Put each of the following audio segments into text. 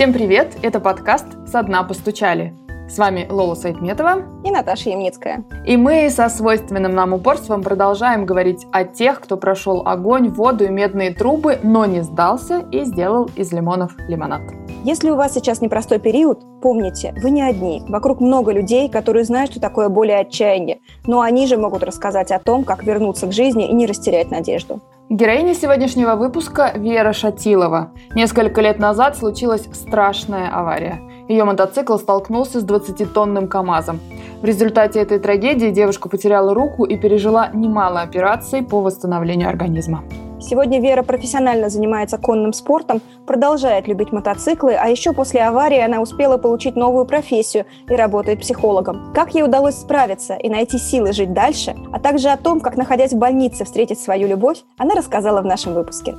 Всем привет! Это подкаст «Со дна постучали». С вами Лола Сайтметова и Наташа Ямницкая. И мы со свойственным нам упорством продолжаем говорить о тех, кто прошел огонь, воду и медные трубы, но не сдался и сделал из лимонов лимонад. Если у вас сейчас непростой период, помните, вы не одни. Вокруг много людей, которые знают, что такое боль и отчаяние, но они же могут рассказать о том, как вернуться к жизни и не растерять надежду. Героиня сегодняшнего выпуска – Вера Шатилова. Несколько лет назад случилась страшная авария. Ее мотоцикл столкнулся с 20-тонным КАМАЗом. В результате этой трагедии девушка потеряла руку и пережила немало операций по восстановлению организма. Сегодня Вера профессионально занимается конным спортом, продолжает любить мотоциклы, а еще после аварии она успела получить новую профессию и работает психологом. Как ей удалось справиться и найти силы жить дальше, а также о том, как, находясь в больнице, встретить свою любовь, она рассказала в нашем выпуске.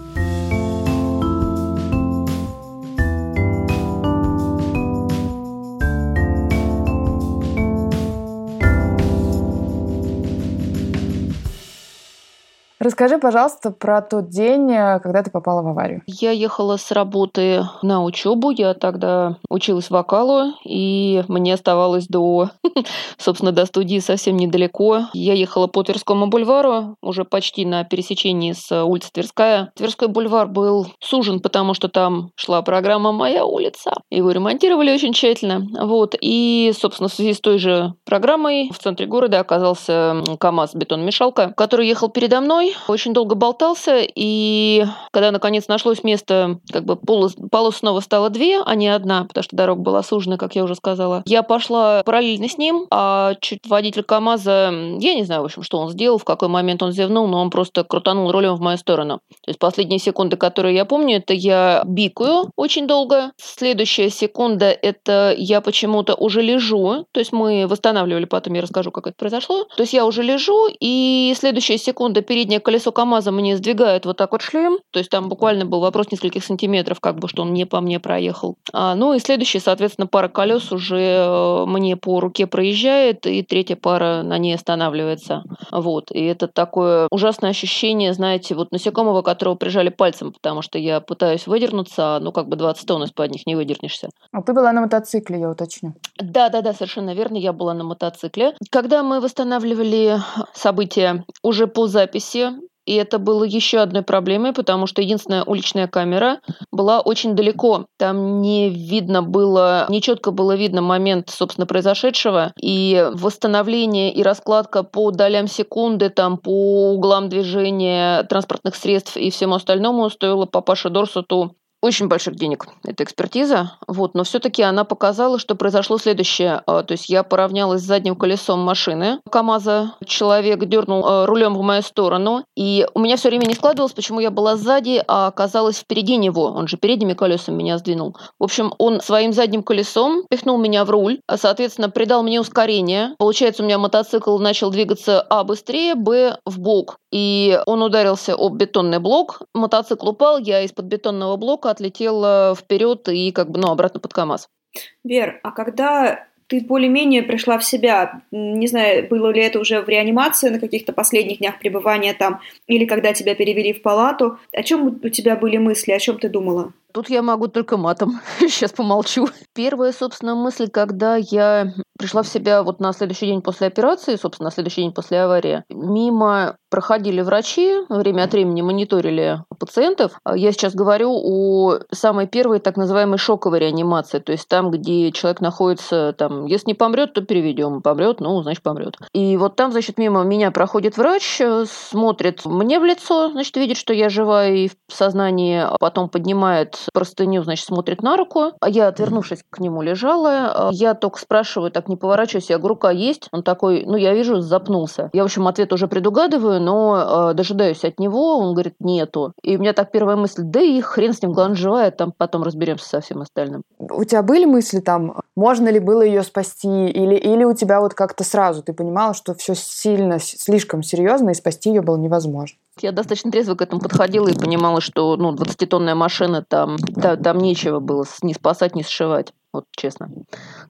Расскажи, пожалуйста, про тот день, э, когда ты попала в аварию. Я ехала с работы на учебу. Я тогда училась вокалу, и мне оставалось до, собственно, до студии совсем недалеко. Я ехала по Тверскому бульвару, уже почти на пересечении с улицы Тверская. Тверской бульвар был сужен, потому что там шла программа «Моя улица». Его ремонтировали очень тщательно. Вот. И, собственно, в связи с той же программой в центре города оказался КАМАЗ-бетон-мешалка, который ехал передо мной, очень долго болтался, и когда наконец нашлось место, как бы полос, полос снова стало две, а не одна, потому что дорога была сужена, как я уже сказала. Я пошла параллельно с ним, а чуть водитель КАМАЗа, я не знаю, в общем, что он сделал, в какой момент он зевнул, но он просто крутанул рулем в мою сторону. То есть последние секунды, которые я помню, это я бикаю очень долго. Следующая секунда, это я почему-то уже лежу, то есть мы восстанавливали, потом я расскажу, как это произошло. То есть я уже лежу, и следующая секунда передняя колесо КАМАЗа мне сдвигает вот так вот шлем, то есть там буквально был вопрос нескольких сантиметров, как бы, что он не по мне проехал. А, ну и следующий, соответственно, пара колес уже э, мне по руке проезжает, и третья пара на ней останавливается. Вот. И это такое ужасное ощущение, знаете, вот насекомого, которого прижали пальцем, потому что я пытаюсь выдернуться, а ну как бы 20 тонн из-под них не выдернешься. А ты была на мотоцикле, я уточню. Да, да, да, совершенно верно, я была на мотоцикле. Когда мы восстанавливали события уже по записи, и это было еще одной проблемой, потому что единственная уличная камера была очень далеко. Там не видно было, не четко было видно момент, собственно, произошедшего. И восстановление и раскладка по долям секунды, там, по углам движения транспортных средств и всему остальному стоило папаше Дорсету очень больших денег эта экспертиза, вот, но все-таки она показала, что произошло следующее. А, то есть я поравнялась с задним колесом машины КАМАЗа, человек дернул а, рулем в мою сторону, и у меня все время не складывалось, почему я была сзади, а оказалась впереди него. Он же передними колесами меня сдвинул. В общем, он своим задним колесом пихнул меня в руль, а, соответственно, придал мне ускорение. Получается, у меня мотоцикл начал двигаться А быстрее, Б в бок. И он ударился об бетонный блок, мотоцикл упал, я из-под бетонного блока отлетела вперед и как бы, ну, обратно под КАМАЗ. Вер, а когда ты более-менее пришла в себя. Не знаю, было ли это уже в реанимации на каких-то последних днях пребывания там, или когда тебя перевели в палату. О чем у тебя были мысли, о чем ты думала? Тут я могу только матом. Сейчас помолчу. Первая, собственно, мысль, когда я пришла в себя вот на следующий день после операции, собственно, на следующий день после аварии, мимо проходили врачи, время от времени мониторили пациентов. Я сейчас говорю о самой первой так называемой шоковой реанимации, то есть там, где человек находится, там, если не помрет, то переведем, помрет, ну, значит, помрет. И вот там, значит, мимо меня проходит врач, смотрит мне в лицо, значит, видит, что я жива и в сознании, а потом поднимает простыню, значит, смотрит на руку. А я, отвернувшись к нему, лежала. Я только спрашиваю, так не поворачиваюсь, я говорю, рука есть? Он такой, ну, я вижу, запнулся. Я, в общем, ответ уже предугадываю, но э, дожидаюсь от него. Он говорит, нету. И у меня так первая мысль, да и хрен с ним, главное, живая, там потом разберемся со всем остальным. У тебя были мысли там, можно ли было ее спасти? Или, или у тебя вот как-то сразу ты понимала, что все сильно, слишком серьезно, и спасти ее было невозможно? Я достаточно трезво к этому подходила и понимала, что ну, 20-тонная машина, там, да, там нечего было ни спасать, ни сшивать. Вот честно.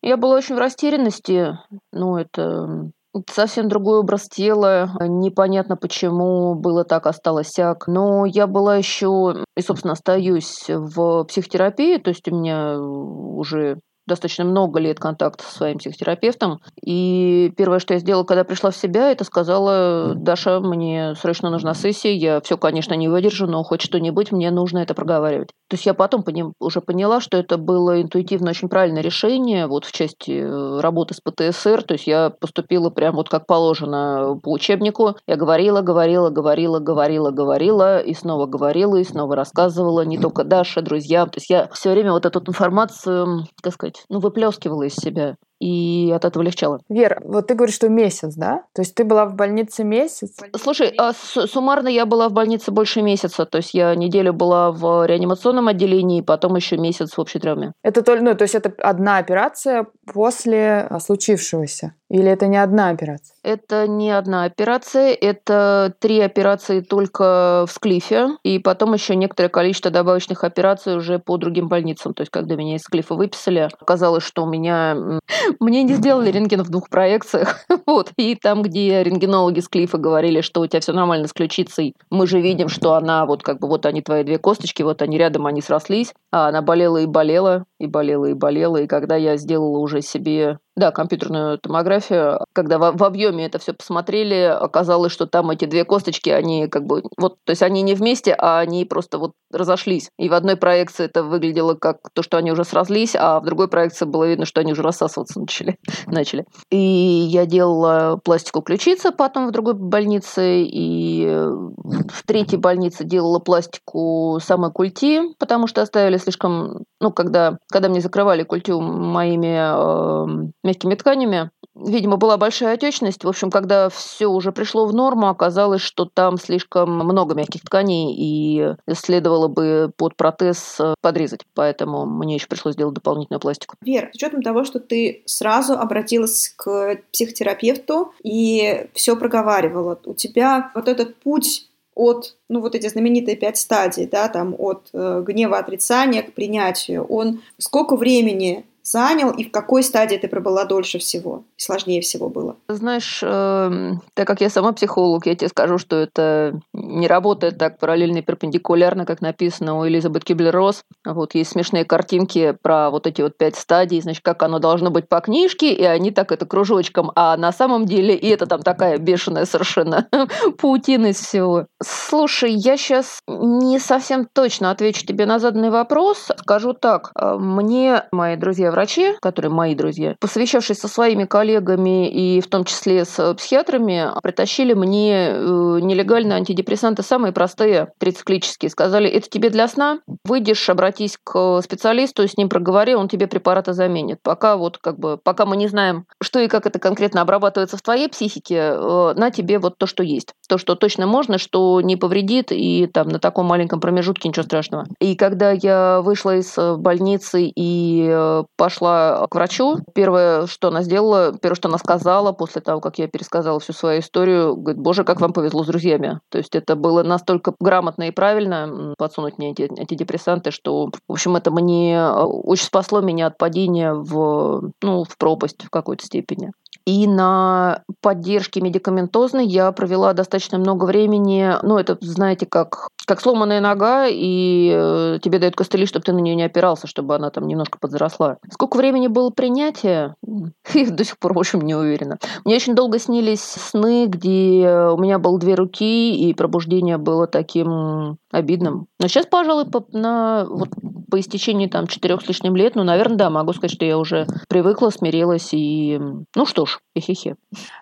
Я была очень в растерянности. Ну, это Совсем другой образ тела. Непонятно, почему было так, осталось сяк. Но я была еще и, собственно, остаюсь в психотерапии. То есть у меня уже достаточно много лет контакта со своим психотерапевтом. И первое, что я сделала, когда пришла в себя, это сказала, Даша, мне срочно нужна сессия, я все, конечно, не выдержу, но хоть что-нибудь мне нужно это проговаривать. То есть я потом поним, уже поняла, что это было интуитивно очень правильное решение вот в части э, работы с ПТСР. То есть я поступила прям вот как положено по учебнику. Я говорила, говорила, говорила, говорила, говорила, и снова говорила, и снова рассказывала. Не только Даша, друзьям. То есть я все время вот эту информацию, как сказать, ну, выплескивала из себя и от этого легчало. Вера, вот ты говоришь, что месяц, да? То есть ты была в больнице месяц? Слушай, а суммарно я была в больнице больше месяца. То есть я неделю была в реанимационном отделении, потом еще месяц в общей травме. Это только, ну, то есть это одна операция после случившегося? Или это не одна операция? Это не одна операция, это три операции только в Склифе, и потом еще некоторое количество добавочных операций уже по другим больницам. То есть, когда меня из Склифа выписали, оказалось, что у меня мне не сделали рентген в двух проекциях. Вот. И там, где рентгенологи с Клифа говорили, что у тебя все нормально с ключицей, мы же видим, что она вот как бы вот они твои две косточки, вот они рядом, они срослись. А она болела и болела, и болела и болела. И когда я сделала уже себе да, компьютерную томографию. Когда в, в объеме это все посмотрели, оказалось, что там эти две косточки, они как бы вот, то есть они не вместе, а они просто вот разошлись. И в одной проекции это выглядело как то, что они уже срослись, а в другой проекции было видно, что они уже рассасываться начали. начали. И я делала пластику ключицы потом в другой больнице, и в третьей больнице делала пластику самой культи, потому что оставили слишком, ну, когда, когда мне закрывали культю моими э, мягкими тканями. Видимо, была большая отечность. В общем, когда все уже пришло в норму, оказалось, что там слишком много мягких тканей, и следовало бы под протез э, подрезать. Поэтому мне еще пришлось сделать дополнительную пластику. Вера, с учетом того, что ты сразу обратилась к психотерапевту и все проговаривала, у тебя вот этот путь от, ну, вот эти знаменитые пять стадий, да, там, от э, гнева, отрицания к принятию, он сколько времени занял и в какой стадии ты пробыла дольше всего, сложнее всего было? Знаешь, э, так как я сама психолог, я тебе скажу, что это не работает так параллельно и перпендикулярно, как написано у Элизабет Киблер-Росс. Вот есть смешные картинки про вот эти вот пять стадий, значит, как оно должно быть по книжке, и они так это кружочком, а на самом деле и это там такая бешеная совершенно паутина из всего. Слушай, я сейчас не совсем точно отвечу тебе на заданный вопрос. Скажу так, э, мне мои друзья врачи, которые мои друзья, посовещавшись со своими коллегами и в том числе с психиатрами, притащили мне э, нелегальные антидепрессанты, самые простые, трициклические. Сказали, это тебе для сна, выйдешь, обратись к специалисту, с ним проговори, он тебе препараты заменит. Пока вот как бы, пока мы не знаем, что и как это конкретно обрабатывается в твоей психике, э, на тебе вот то, что есть. То, что точно можно, что не повредит, и там на таком маленьком промежутке ничего страшного. И когда я вышла из больницы и э, пошла к врачу. Первое, что она сделала, первое, что она сказала после того, как я пересказала всю свою историю, говорит, боже, как вам повезло с друзьями. То есть это было настолько грамотно и правильно подсунуть мне эти антидепрессанты, что, в общем, это мне э, очень спасло меня от падения в, ну, в пропасть в какой-то степени. И на поддержке медикаментозной я провела достаточно много времени. Ну, это, знаете, как, как сломанная нога, и э, тебе дают костыли, чтобы ты на нее не опирался, чтобы она там немножко подросла. Сколько времени было принятие? До сих пор, в общем, не уверена. Мне очень долго снились сны, где у меня было две руки, и пробуждение было таким обидным. Но сейчас, пожалуй, по, на, вот, по истечении там четырех с лишним лет, ну, наверное, да, могу сказать, что я уже привыкла, смирилась и, ну что ж, хе-хе-хе.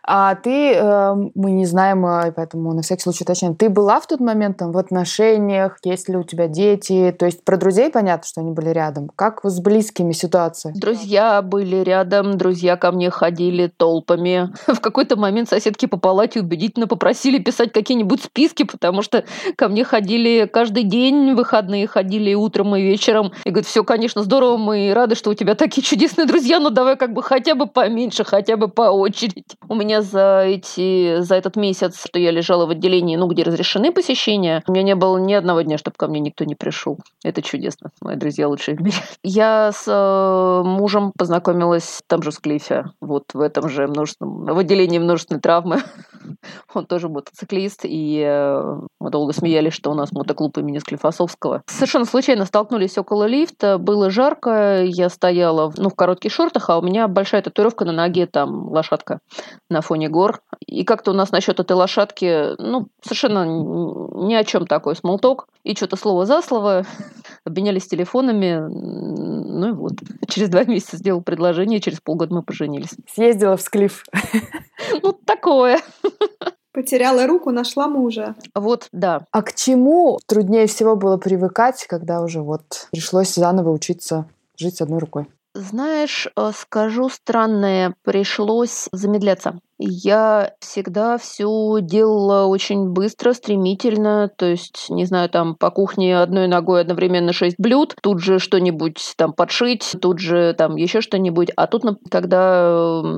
А ты, э, мы не знаем, э, поэтому на всякий случай уточняем, ты была в тот момент там в отношениях, есть ли у тебя дети? То есть про друзей понятно, что они были рядом. Как с близкими ситуация? Друзья были рядом, друзья ко мне ходили толпами. В какой-то момент соседки по палате убедительно попросили писать какие-нибудь списки, потому что ко мне ходили каждый день, выходные ходили и утром, и вечером. И говорят, все, конечно, здорово, мы рады, что у тебя такие чудесные друзья, но давай как бы хотя бы поменьше, хотя бы по очереди. У меня за, эти, за этот месяц, что я лежала в отделении, ну, где разрешены посещения, у меня не было ни одного дня, чтобы ко мне никто не пришел. Это чудесно. Мои друзья лучшие в мире. Я с э, мужем познакомилась там же в Склифе, вот в этом же множественном, в отделении множественной травмы. Он тоже мотоциклист, и э, мы долго смеялись, что у нас мотоклуб имени Склифосовского. Совершенно случайно столкнулись около лифта, было жарко, я стояла ну, в коротких шортах, а у меня большая татуировка на ноге, там лошадка на фоне гор. И как-то у нас насчет этой лошадки, ну, совершенно ни о чем такой смолток. И что-то слово за слово, обменялись телефонами, ну и вот. Через два месяца сделал предложение, через полгода мы поженились. Съездила в Склиф. Ну, такое. Потеряла руку, нашла мужа. Вот, да. А к чему труднее всего было привыкать, когда уже вот пришлось заново учиться жить с одной рукой? Знаешь, э, скажу странное, пришлось замедляться. Я всегда все делала очень быстро, стремительно, то есть, не знаю, там по кухне одной ногой одновременно шесть блюд, тут же что-нибудь там подшить, тут же там еще что-нибудь. А тут, когда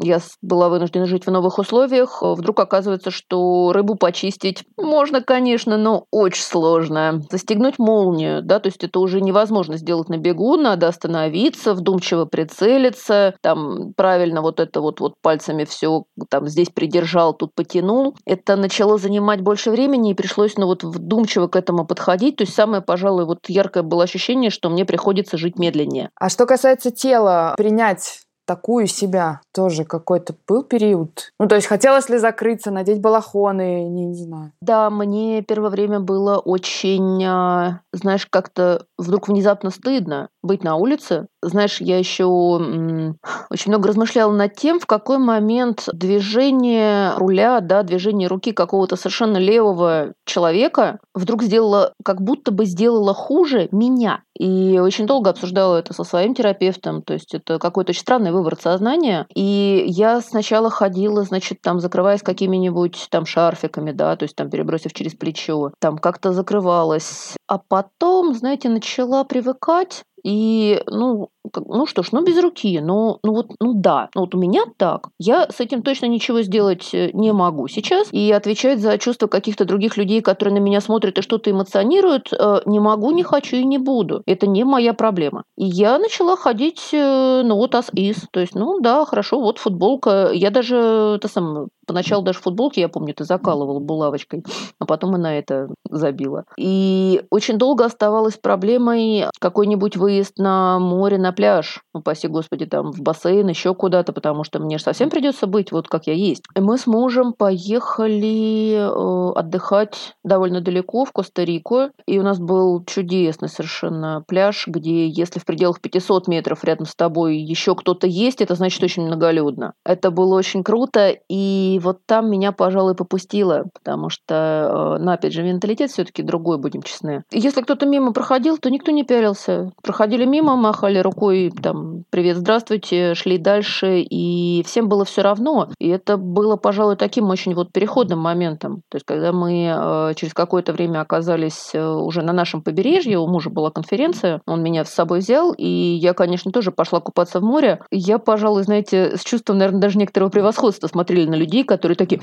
я была вынуждена жить в новых условиях, вдруг оказывается, что рыбу почистить можно, конечно, но очень сложно. Застегнуть молнию, да, то есть это уже невозможно сделать на бегу, надо остановиться, вдумчиво прицелиться, там правильно вот это вот, вот пальцами все там здесь придержал, тут потянул. Это начало занимать больше времени, и пришлось ну, вот вдумчиво к этому подходить. То есть самое, пожалуй, вот яркое было ощущение, что мне приходится жить медленнее. А что касается тела, принять такую себя тоже какой-то был период? Ну, то есть хотелось ли закрыться, надеть балахоны, не, не знаю. Да, мне первое время было очень, а, знаешь, как-то вдруг внезапно стыдно быть на улице. Знаешь, я еще очень много размышляла над тем, в какой момент движение руля, да, движение руки какого-то совершенно левого человека вдруг сделало, как будто бы сделало хуже меня. И очень долго обсуждала это со своим терапевтом. То есть это какой-то очень странный выворот сознания. И я сначала ходила, значит, там, закрываясь какими-нибудь там шарфиками, да, то есть там перебросив через плечо, там как-то закрывалась. А потом, знаете, начала привыкать и, ну, ну что ж, ну без руки, ну, ну вот, ну да, ну вот у меня так. Я с этим точно ничего сделать э, не могу сейчас. И отвечать за чувства каких-то других людей, которые на меня смотрят и что-то эмоционируют, э, не могу, не хочу и не буду. Это не моя проблема. И я начала ходить, э, ну вот as is. То есть, ну да, хорошо, вот футболка. Я даже, это самое, поначалу даже футболки, я помню, ты закалывала булавочкой, а потом и на это забила. И очень долго оставалась проблемой какой-нибудь выезд на море, на пляж, упаси господи, там в бассейн, еще куда-то, потому что мне совсем придется быть вот как я есть. И мы с мужем поехали э, отдыхать довольно далеко, в Коста-Рику, и у нас был чудесный совершенно пляж, где если в пределах 500 метров рядом с тобой еще кто-то есть, это значит очень многолюдно. Это было очень круто, и вот там меня, пожалуй, попустило, потому что, э, ну, опять же, менталитет все-таки другой, будем честны. Если кто-то мимо проходил, то никто не пялился. Проходили мимо, махали рукой, там, привет, здравствуйте, шли дальше, и всем было все равно. И это было, пожалуй, таким очень вот переходным моментом. То есть, когда мы э, через какое-то время оказались э, уже на нашем побережье, у мужа была конференция, он меня с собой взял, и я, конечно, тоже пошла купаться в море. Я, пожалуй, знаете, с чувством, наверное, даже некоторого превосходства смотрели на людей, которые такие...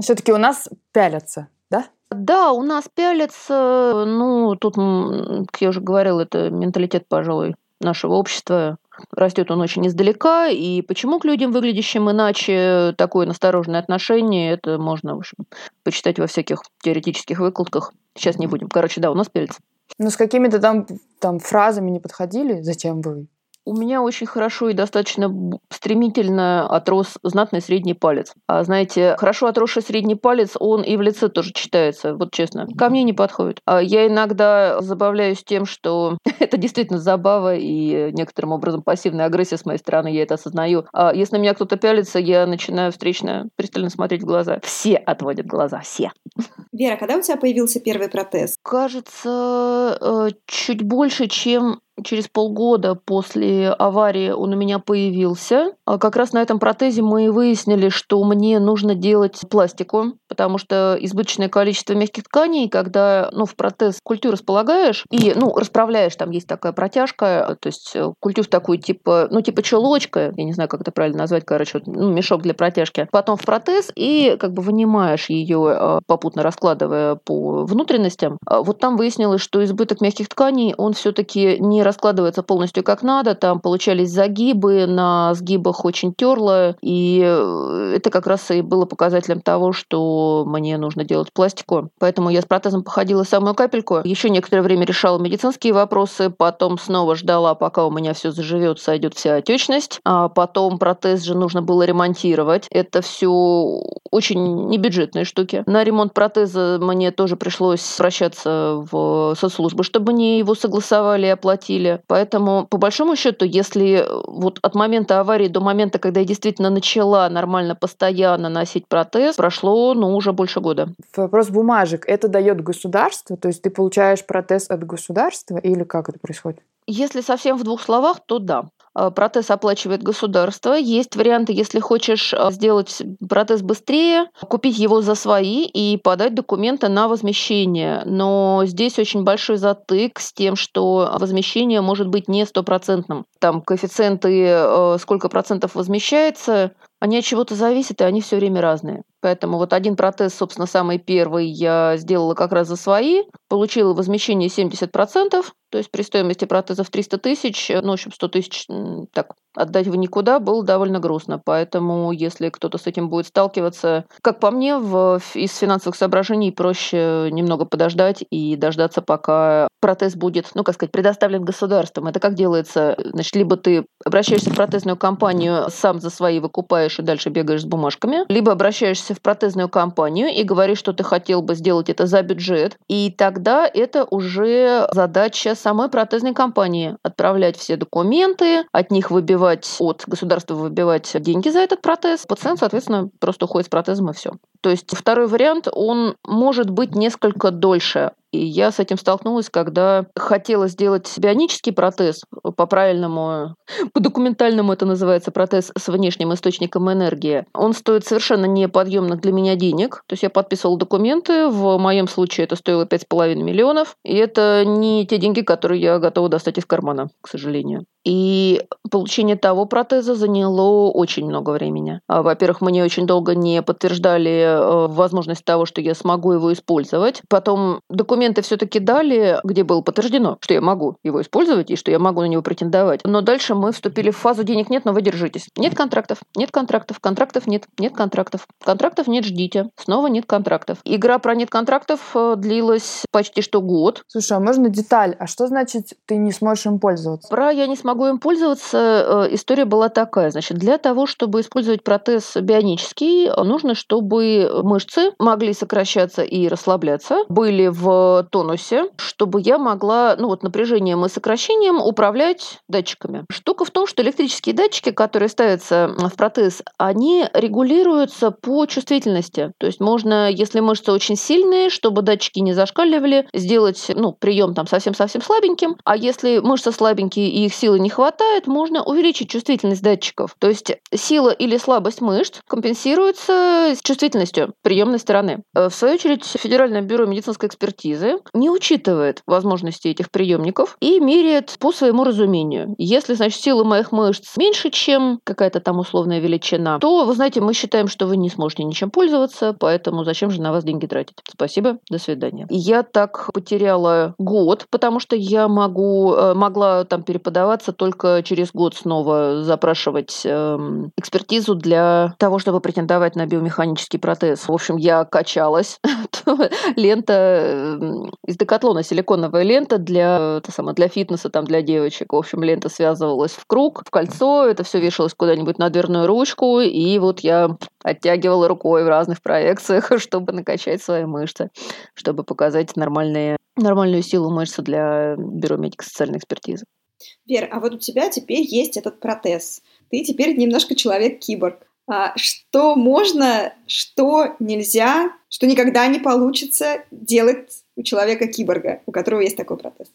Все-таки у нас пялятся, да? Да, у нас пялятся, ну, тут, как я уже говорила, это менталитет, пожалуй, нашего общества. Растет он очень издалека, и почему к людям, выглядящим иначе, такое настороженное отношение, это можно, в общем, почитать во всяких теоретических выкладках. Сейчас не будем. Короче, да, у нас перец. Ну, с какими-то там, там фразами не подходили? Зачем вы у меня очень хорошо и достаточно стремительно отрос знатный средний палец. А знаете, хорошо отросший средний палец, он и в лице тоже читается, вот честно. Ко мне не подходит. А я иногда забавляюсь тем, что это действительно забава и некоторым образом пассивная агрессия с моей стороны, я это осознаю. А если на меня кто-то пялится, я начинаю встречно пристально смотреть в глаза. Все отводят глаза, все. Вера, когда у тебя появился первый протез? Кажется, э, чуть больше, чем через полгода после аварии он у меня появился. А как раз на этом протезе мы выяснили, что мне нужно делать пластику, потому что избыточное количество мягких тканей, когда ну, в протез культю располагаешь и ну, расправляешь, там есть такая протяжка, то есть э, культю в такую типа, ну типа чулочка, я не знаю, как это правильно назвать, короче, ну, мешок для протяжки. Потом в протез и как бы вынимаешь ее э, по попутно раскладывая по внутренностям. А вот там выяснилось, что избыток мягких тканей, он все-таки не раскладывается полностью как надо. Там получались загибы, на сгибах очень терло. И э, это как раз и было показателем того, что мне нужно делать пластику. Поэтому я с протезом походила самую капельку. Еще некоторое время решала медицинские вопросы, потом снова ждала, пока у меня все заживет, сойдет вся отечность. А потом протез же нужно было ремонтировать. Это все очень небюджетные штуки. На ремонт протеза мне тоже пришлось обращаться в соцслужбы, чтобы мне его согласовали и оплатили. Поэтому, по большому счету, если вот от момента аварии до момента, когда я действительно начала нормально, постоянно носить протез, прошло, ну, уже больше года. Вопрос бумажек. Это дает государство? То есть ты получаешь протез от государства или как это происходит? Если совсем в двух словах, то да. Э, протез оплачивает государство. Есть варианты, если хочешь э, сделать протез быстрее, купить его за свои и подать документы на возмещение. Но здесь очень большой затык с тем, что возмещение может быть не стопроцентным. Там коэффициенты, э, сколько процентов возмещается, они от чего-то зависят, и они все время разные. Поэтому вот один протез, собственно, самый первый я сделала как раз за свои, получила возмещение 70%, то есть при стоимости протезов 300 тысяч, ну, в общем, 100 тысяч, так, отдать в никуда было довольно грустно. Поэтому, если кто-то с этим будет сталкиваться, как по мне, в, из финансовых соображений проще немного подождать и дождаться, пока протез будет, ну, как сказать, предоставлен государством. Это как делается? Значит, либо ты обращаешься в протезную компанию, сам за свои выкупаешь и дальше бегаешь с бумажками, либо обращаешься в протезную компанию и говоришь, что ты хотел бы сделать это за бюджет, и тогда это уже задача самой протезной компании отправлять все документы, от них выбивать, от государства выбивать деньги за этот протез. Пациент, соответственно, просто уходит с протезом и все. То есть второй вариант, он может быть несколько дольше. И я с этим столкнулась, когда хотела сделать бионический протез по-правильному, по-документальному это называется протез с внешним источником энергии. Он стоит совершенно неподъемных для меня денег. То есть я подписывала документы, в моем случае это стоило 5,5 миллионов. И это не те деньги, которые я готова достать из кармана, к сожалению. И получение того протеза заняло очень много времени. А, во-первых, мне очень долго не подтверждали э, возможность того, что я смогу его использовать. Потом документы все-таки дали, где было подтверждено, что я могу его использовать и что я могу на него претендовать. Но дальше мы вступили в фазу денег нет, но вы держитесь. Нет контрактов, нет контрактов, контрактов нет, нет контрактов. Контрактов нет, ждите. Снова нет контрактов. Игра про нет контрактов э, длилась почти что год. Слушай, а можно деталь? А что значит ты не сможешь им пользоваться? Про я не смогу могу им пользоваться, э, история была такая. Значит, для того, чтобы использовать протез бионический, нужно, чтобы мышцы могли сокращаться и расслабляться, были в тонусе, чтобы я могла, ну вот напряжением и сокращением управлять датчиками. Штука в том, что электрические датчики, которые ставятся в протез, они регулируются по чувствительности. То есть можно, если мышцы очень сильные, чтобы датчики не зашкаливали, сделать ну, прием там совсем-совсем слабеньким, а если мышцы слабенькие и их силы не хватает, можно увеличить чувствительность датчиков. То есть сила или слабость мышц компенсируется чувствительностью приемной стороны. Э, в свою очередь, Федеральное бюро медицинской экспертизы не учитывает возможности этих приемников и меряет по своему разумению. Если, значит, сила моих мышц меньше, чем какая-то там условная величина, то, вы знаете, мы считаем, что вы не сможете ничем пользоваться, поэтому зачем же на вас деньги тратить? Спасибо, до свидания. Я так потеряла год, потому что я могу, э, могла там переподаваться придется только через год снова запрашивать э, экспертизу для того, чтобы претендовать на биомеханический протез. В общем, я качалась. лента эм, из декатлона, силиконовая лента для, это самое, для фитнеса, там, для девочек. В общем, лента связывалась в круг, в кольцо, это все вешалось куда-нибудь на дверную ручку, и вот я оттягивала рукой в разных проекциях, чтобы накачать свои мышцы, чтобы показать нормальные, нормальную силу мышцы для бюро медико-социальной экспертизы. Вер, а вот у тебя теперь есть этот протез. Ты теперь немножко человек-киборг. А что можно, что нельзя, что никогда не получится делать у человека-киборга, у которого есть такой протез?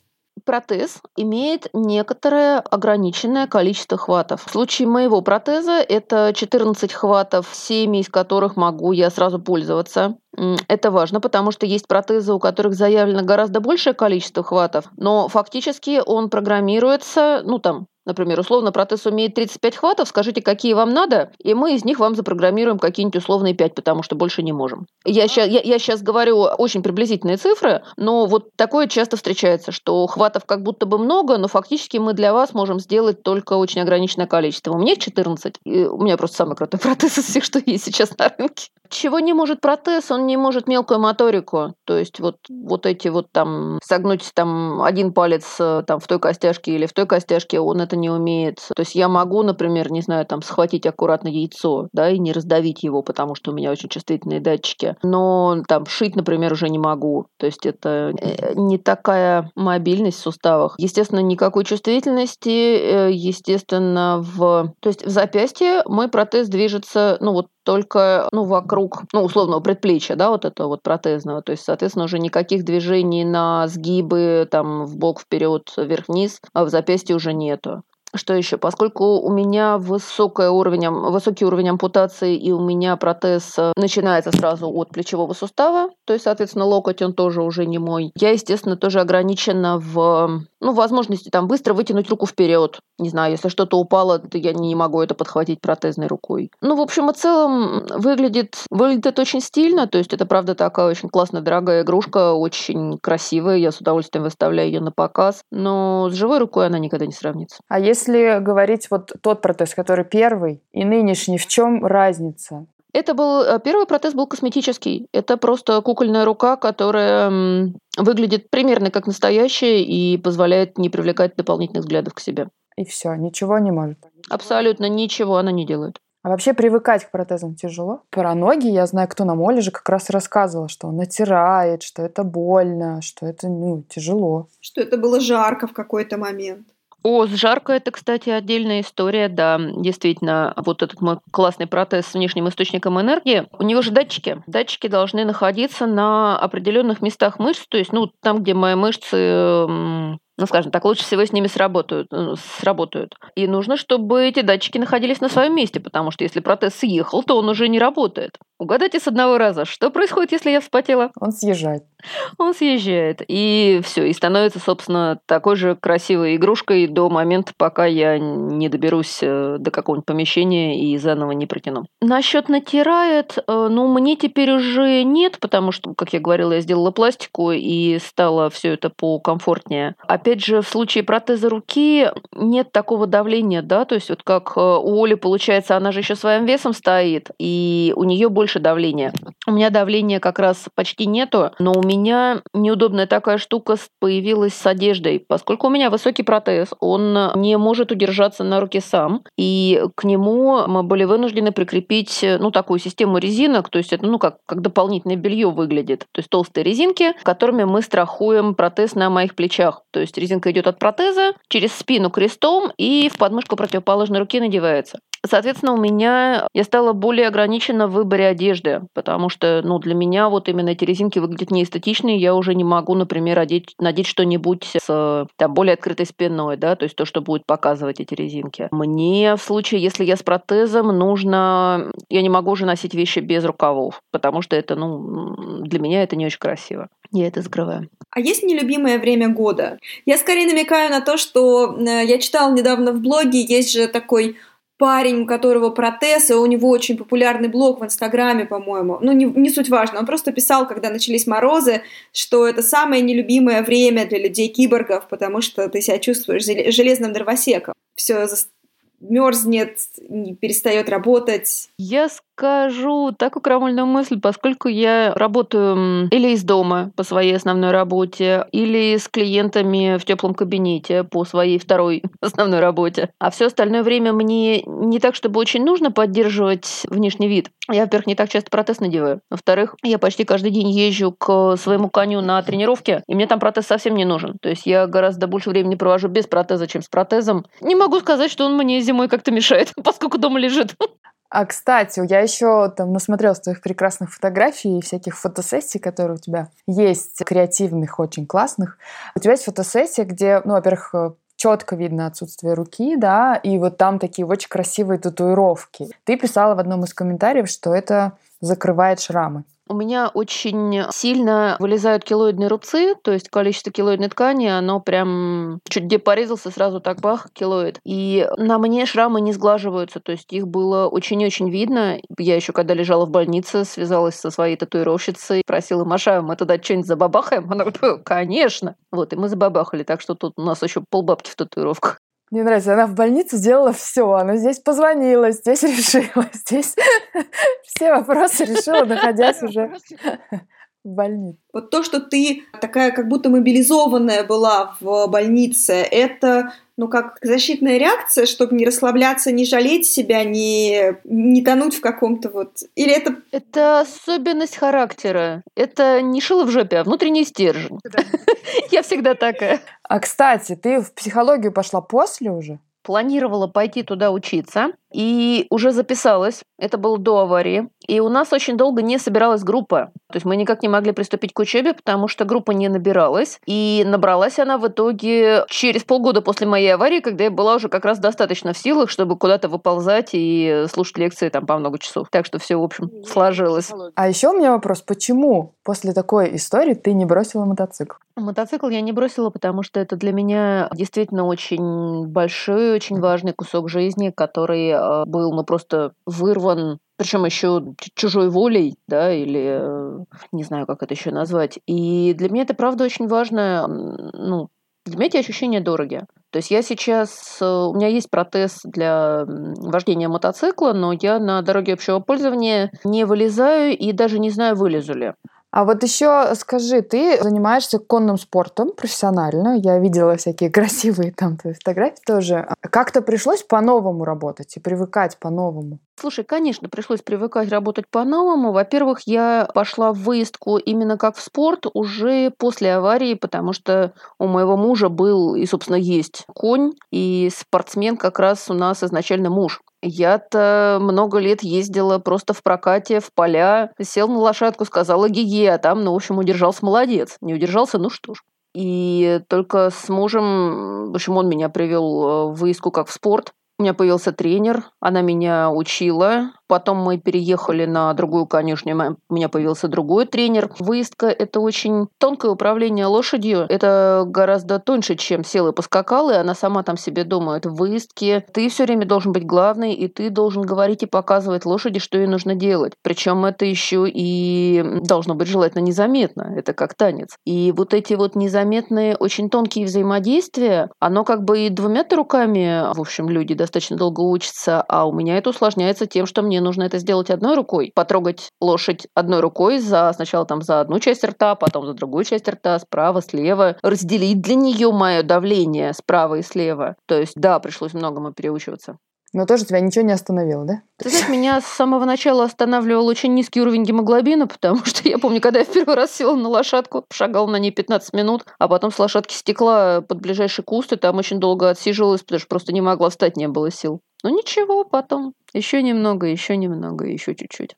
протез имеет некоторое ограниченное количество хватов. В случае моего протеза это 14 хватов, 7 из которых могу я сразу пользоваться. Это важно, потому что есть протезы, у которых заявлено гораздо большее количество хватов, но фактически он программируется, ну там, Например, условно протез умеет 35 хватов, скажите, какие вам надо, и мы из них вам запрограммируем какие-нибудь условные 5, потому что больше не можем. Я сейчас, я, я сейчас говорю очень приблизительные цифры, но вот такое часто встречается, что хватов как будто бы много, но фактически мы для вас можем сделать только очень ограниченное количество. У меня их 14, и у меня просто самый крутой протез из всех, что есть сейчас на рынке. Чего не может протез? Он не может мелкую моторику. То есть вот, вот эти вот там согнуть там один палец э, там в той костяшке или в той костяшке, он это не умеет. То есть я могу, например, не знаю, там схватить аккуратно яйцо, да, и не раздавить его, потому что у меня очень чувствительные датчики. Но там шить, например, уже не могу. То есть это э, не такая мобильность в суставах. Естественно, никакой чувствительности, э, естественно, в... То есть в запястье мой протез движется, ну вот только ну, вокруг, ну, условного предплечья, да, вот этого вот протезного. То есть, соответственно, уже никаких движений на сгибы, там, в бок, вперед, вверх-вниз, а в запястье уже нету. Что еще? Поскольку у меня высокий уровень, высокий уровень ампутации, и у меня протез э, начинается сразу от плечевого сустава, то есть, соответственно, локоть, он тоже уже не мой. Я, естественно, тоже ограничена в ну, возможности там быстро вытянуть руку вперед. Не знаю, если что-то упало, то я не могу это подхватить протезной рукой. Ну, в общем и целом, выглядит, выглядит это очень стильно, то есть это, правда, такая очень классная, дорогая игрушка, очень красивая, я с удовольствием выставляю ее на показ, но с живой рукой она никогда не сравнится. А если говорить вот тот протез, который первый и нынешний, в чем разница? Это был э, первый протез был косметический. Это просто кукольная рука, которая выглядит примерно как настоящая и позволяет не привлекать дополнительных взглядов к себе. И все, ничего не может. Абсолютно ничего она не делает. А вообще привыкать к протезам тяжело. Про ноги я знаю, кто на моле же как раз рассказывал, что он натирает, что это больно, что это ну, тяжело. Что это было жарко в какой-то момент. О, с жарко это, кстати, отдельная история, да. Действительно, вот этот мой классный протез с внешним источником энергии, у него же датчики. Датчики должны находиться на определенных местах мышц, то есть, ну, там, где мои мышцы ну, скажем так, лучше всего с ними сработают, э, сработают. И нужно, чтобы эти датчики находились на своем месте, потому что если протез съехал, то он уже не работает. Угадайте с одного раза, что происходит, если я вспотела? Он съезжает. Он съезжает. И все, и становится, собственно, такой же красивой игрушкой до момента, пока я не доберусь э, до какого-нибудь помещения и заново не протяну. Насчет натирает, э, ну, мне теперь уже нет, потому что, как я говорила, я сделала пластику и стало все это покомфортнее. Опять же, в случае протеза руки нет такого давления, да, то есть вот как э, у Оли, получается, она же еще своим весом стоит, и у нее больше давления. У меня давления как раз почти нету, но у меня неудобная такая штука появилась с одеждой. Поскольку у меня высокий протез, он не может удержаться на руке сам, и к нему мы были вынуждены прикрепить ну, такую систему резинок, то есть это ну, как, как дополнительное белье выглядит. То есть толстые резинки, которыми мы страхуем протез на моих плечах. То есть резинка идет от протеза через спину крестом и в подмышку противоположной руки надевается. Соответственно, у меня я стала более ограничена в выборе одежды, потому что, ну, для меня вот именно эти резинки выглядят неэстетично, и я уже не могу, например, одеть, надеть что-нибудь с там, более открытой спиной, да, то есть то, что будет показывать эти резинки. Мне в случае, если я с протезом, нужно... Я не могу уже носить вещи без рукавов, потому что это, ну, для меня это не очень красиво. Я это скрываю. А есть нелюбимое время года? Я скорее намекаю на то, что э, я читала недавно в блоге, есть же такой парень, у которого протез, и у него очень популярный блог в Инстаграме, по-моему. Ну, не, не суть важно. Он просто писал, когда начались морозы, что это самое нелюбимое время для людей-киборгов, потому что ты себя чувствуешь железным дровосеком. Все мерзнет, не перестает работать. Я скажу такую крамольную мысль, поскольку я работаю или из дома по своей основной работе, или с клиентами в теплом кабинете по своей второй основной работе. А все остальное время мне не так, чтобы очень нужно поддерживать внешний вид. Я, во-первых, не так часто протез надеваю. Во-вторых, я почти каждый день езжу к своему коню на тренировке, и мне там протез совсем не нужен. То есть я гораздо больше времени провожу без протеза, чем с протезом. Не могу сказать, что он мне зимой как-то мешает, поскольку дома лежит. А, кстати, я еще там насмотрелась твоих прекрасных фотографий и всяких фотосессий, которые у тебя есть, креативных, очень классных. У тебя есть фотосессия, где, ну, во-первых, четко видно отсутствие руки, да, и вот там такие очень красивые татуировки. Ты писала в одном из комментариев, что это закрывает шрамы? У меня очень сильно вылезают килоидные рубцы, то есть количество килоидной ткани, оно прям чуть где порезался, сразу так бах, килоид. И на мне шрамы не сглаживаются, то есть их было очень-очень видно. Я еще когда лежала в больнице, связалась со своей татуировщицей, просила, Маша, мы туда что-нибудь забабахаем? Она говорит, конечно. Вот, и мы забабахали, так что тут у нас еще полбабки в татуировках. Мне нравится, она в больнице сделала все. Она здесь позвонила, здесь решила, здесь все вопросы решила, находясь уже в больнице. Вот то, что ты такая как будто мобилизованная была в больнице, это ну, как защитная реакция, чтобы не расслабляться, не жалеть себя, не, не тонуть в каком-то вот... Или это... Это особенность характера. Это не шило в жопе, а внутренний стержень. Я всегда такая. А, кстати, ты в психологию пошла после уже? Планировала пойти туда учиться и уже записалась. Это было до аварии. И у нас очень долго не собиралась группа. То есть мы никак не могли приступить к учебе, потому что группа не набиралась. И набралась она в итоге через полгода после моей аварии, когда я была уже как раз достаточно в силах, чтобы куда-то выползать и слушать лекции там по много часов. Так что все, в общем, сложилось. А еще у меня вопрос, почему после такой истории ты не бросила мотоцикл? Мотоцикл я не бросила, потому что это для меня действительно очень большой, очень важный кусок жизни, который был ну, просто вырван причем еще чужой волей, да, или э, не знаю, как это еще назвать. И для меня это правда очень важно, ну, для меня эти ощущения дороги. То есть я сейчас, э, у меня есть протез для вождения мотоцикла, но я на дороге общего пользования не вылезаю и даже не знаю, вылезу ли. А вот еще скажи, ты занимаешься конным спортом профессионально. Я видела всякие красивые там твои фотографии тоже. Как-то пришлось по-новому работать и привыкать по-новому? Слушай, конечно, пришлось привыкать работать по-новому. Во-первых, я пошла в выездку именно как в спорт уже после аварии, потому что у моего мужа был и, собственно, есть конь, и спортсмен как раз у нас изначально муж. Я-то много лет ездила просто в прокате, в поля, сел на лошадку, сказала гиге, а там, ну, в общем, удержался молодец. Не удержался, ну что ж. И только с мужем, в общем, он меня привел э, в выездку как в спорт. У меня появился тренер, она меня учила, Потом мы переехали на другую конюшню, у меня появился другой тренер. Выездка – это очень тонкое управление лошадью. Это гораздо тоньше, чем сел и поскакал, и она сама там себе думает. В выездке ты все время должен быть главный, и ты должен говорить и показывать лошади, что ей нужно делать. Причем это еще и должно быть желательно незаметно. Это как танец. И вот эти вот незаметные, очень тонкие взаимодействия, оно как бы и двумя-то руками, в общем, люди достаточно долго учатся, а у меня это усложняется тем, что мне мне нужно это сделать одной рукой, потрогать лошадь одной рукой за сначала там за одну часть рта, потом за другую часть рта, справа, слева, разделить для нее мое давление справа и слева. То есть, да, пришлось многому переучиваться. Но тоже тебя ничего не остановило, да? Ты знаешь, меня с самого начала останавливал очень низкий уровень гемоглобина, потому что я помню, когда я в первый раз села на лошадку, шагал на ней 15 минут, а потом с лошадки стекла под ближайший куст, и там очень долго отсиживалась, потому что просто не могла встать, не было сил. Ну ничего, потом еще немного, еще немного, еще чуть-чуть.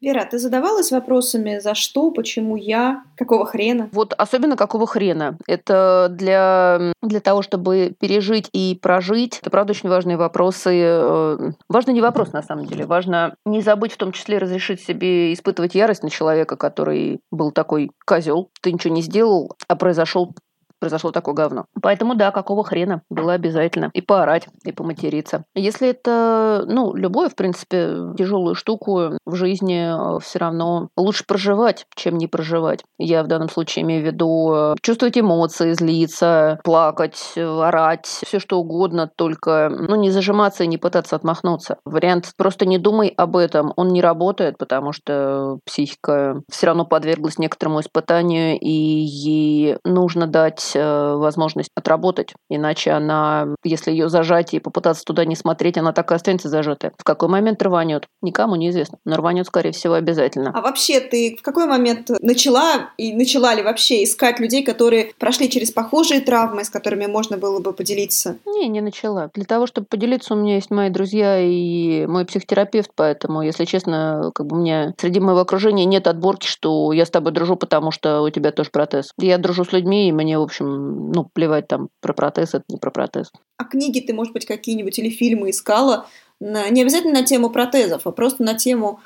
Вера, ты задавалась вопросами, за что, почему я, какого хрена? Вот особенно какого хрена. Это для, для того, чтобы пережить и прожить. Это, правда, очень важные вопросы. Э, важно не вопрос, на самом деле. Важно не забыть в том числе разрешить себе испытывать ярость на человека, который был такой козел. Ты ничего не сделал, а произошел произошло такое говно. Поэтому да, какого хрена было обязательно и поорать, и поматериться. Если это, ну, любую, в принципе, тяжелую штуку в жизни э, все равно лучше проживать, чем не проживать. Я в данном случае имею в виду э, чувствовать эмоции, злиться, плакать, орать, все что угодно, только, ну, не зажиматься и не пытаться отмахнуться. Вариант просто не думай об этом, он не работает, потому что психика все равно подверглась некоторому испытанию, и ей нужно дать Э, возможность отработать. Иначе она, если ее зажать и попытаться туда не смотреть, она так и останется зажатая. В какой момент рванет? Никому неизвестно. Но рванет, скорее всего, обязательно. А вообще ты в какой момент начала и начала ли вообще искать людей, которые прошли через похожие травмы, с которыми можно было бы поделиться? Не, не начала. Для того, чтобы поделиться, у меня есть мои друзья и мой психотерапевт, поэтому, если честно, как бы у меня среди моего окружения нет отборки, что я с тобой дружу, потому что у тебя тоже протез. Я дружу с людьми, и мне, в общем, общем, ну, плевать там про протез, это не про протез. А книги ты, может быть, какие-нибудь или фильмы искала? Не обязательно на тему протезов, а просто на тему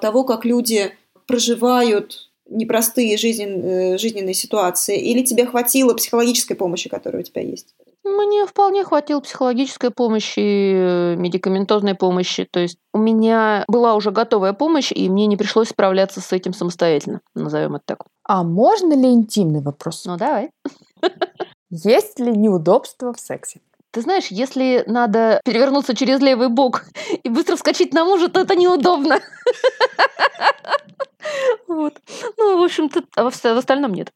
того, как люди проживают непростые жизнен, э, жизненные ситуации, или тебе хватило психологической помощи, которая у тебя есть? Мне вполне хватило психологической помощи, медикаментозной помощи. То есть у меня была уже готовая помощь, и мне не пришлось справляться с этим самостоятельно, назовем это так. А можно ли интимный вопрос? Ну, давай. Есть ли неудобства в сексе? Ты знаешь, если надо перевернуться через левый бок и быстро вскочить на мужа, то это неудобно. Вот. Ну, в общем-то, а в остальном нет.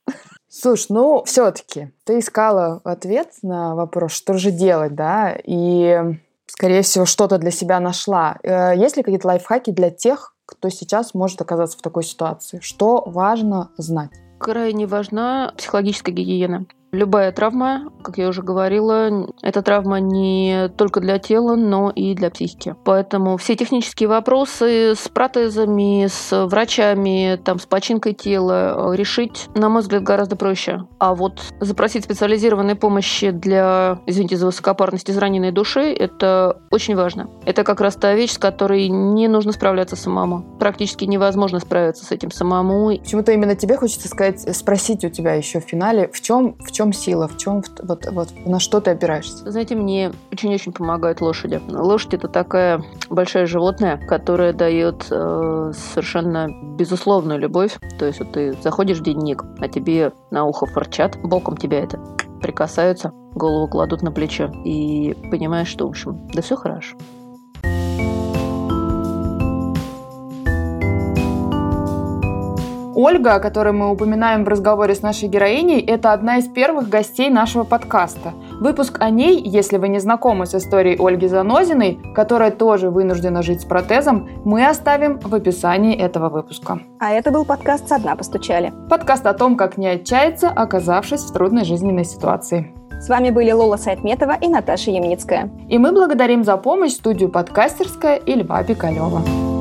Слушай, ну, все-таки ты искала ответ на вопрос, что же делать, да, и, скорее всего, что-то для себя нашла. Э, есть ли какие-то лайфхаки для тех, кто сейчас может оказаться в такой ситуации? Что важно знать? Крайне важна психологическая гигиена. Любая травма, как я уже говорила, это травма не только для тела, но и для психики. Поэтому все технические вопросы с протезами, с врачами, там, с починкой тела решить, на мой взгляд, гораздо проще. А вот запросить специализированной помощи для, извините за высокопарность, израненной души, это очень важно. Это как раз та вещь, с которой не нужно справляться самому. Практически невозможно справиться с этим самому. Почему-то именно тебе хочется сказать, спросить у тебя еще в финале, в чем, в чем чем сила, в чем вот, вот на что ты опираешься? Знаете, мне очень-очень помогают лошади. Лошадь это такая большая животное, которое дает э, совершенно безусловную любовь. То есть вот ты заходишь в дневник, а тебе на ухо форчат, боком тебя это прикасаются, голову кладут на плечо и понимаешь, что, в общем, да все хорошо. Ольга, о которой мы упоминаем в разговоре с нашей героиней, это одна из первых гостей нашего подкаста. Выпуск о ней, если вы не знакомы с историей Ольги Занозиной, которая тоже вынуждена жить с протезом, мы оставим в описании этого выпуска. А это был подкаст «Со дна постучали». Подкаст о том, как не отчаяться, оказавшись в трудной жизненной ситуации. С вами были Лола Сайтметова и Наташа Ямницкая. И мы благодарим за помощь студию «Подкастерская» и Льва Пикалева.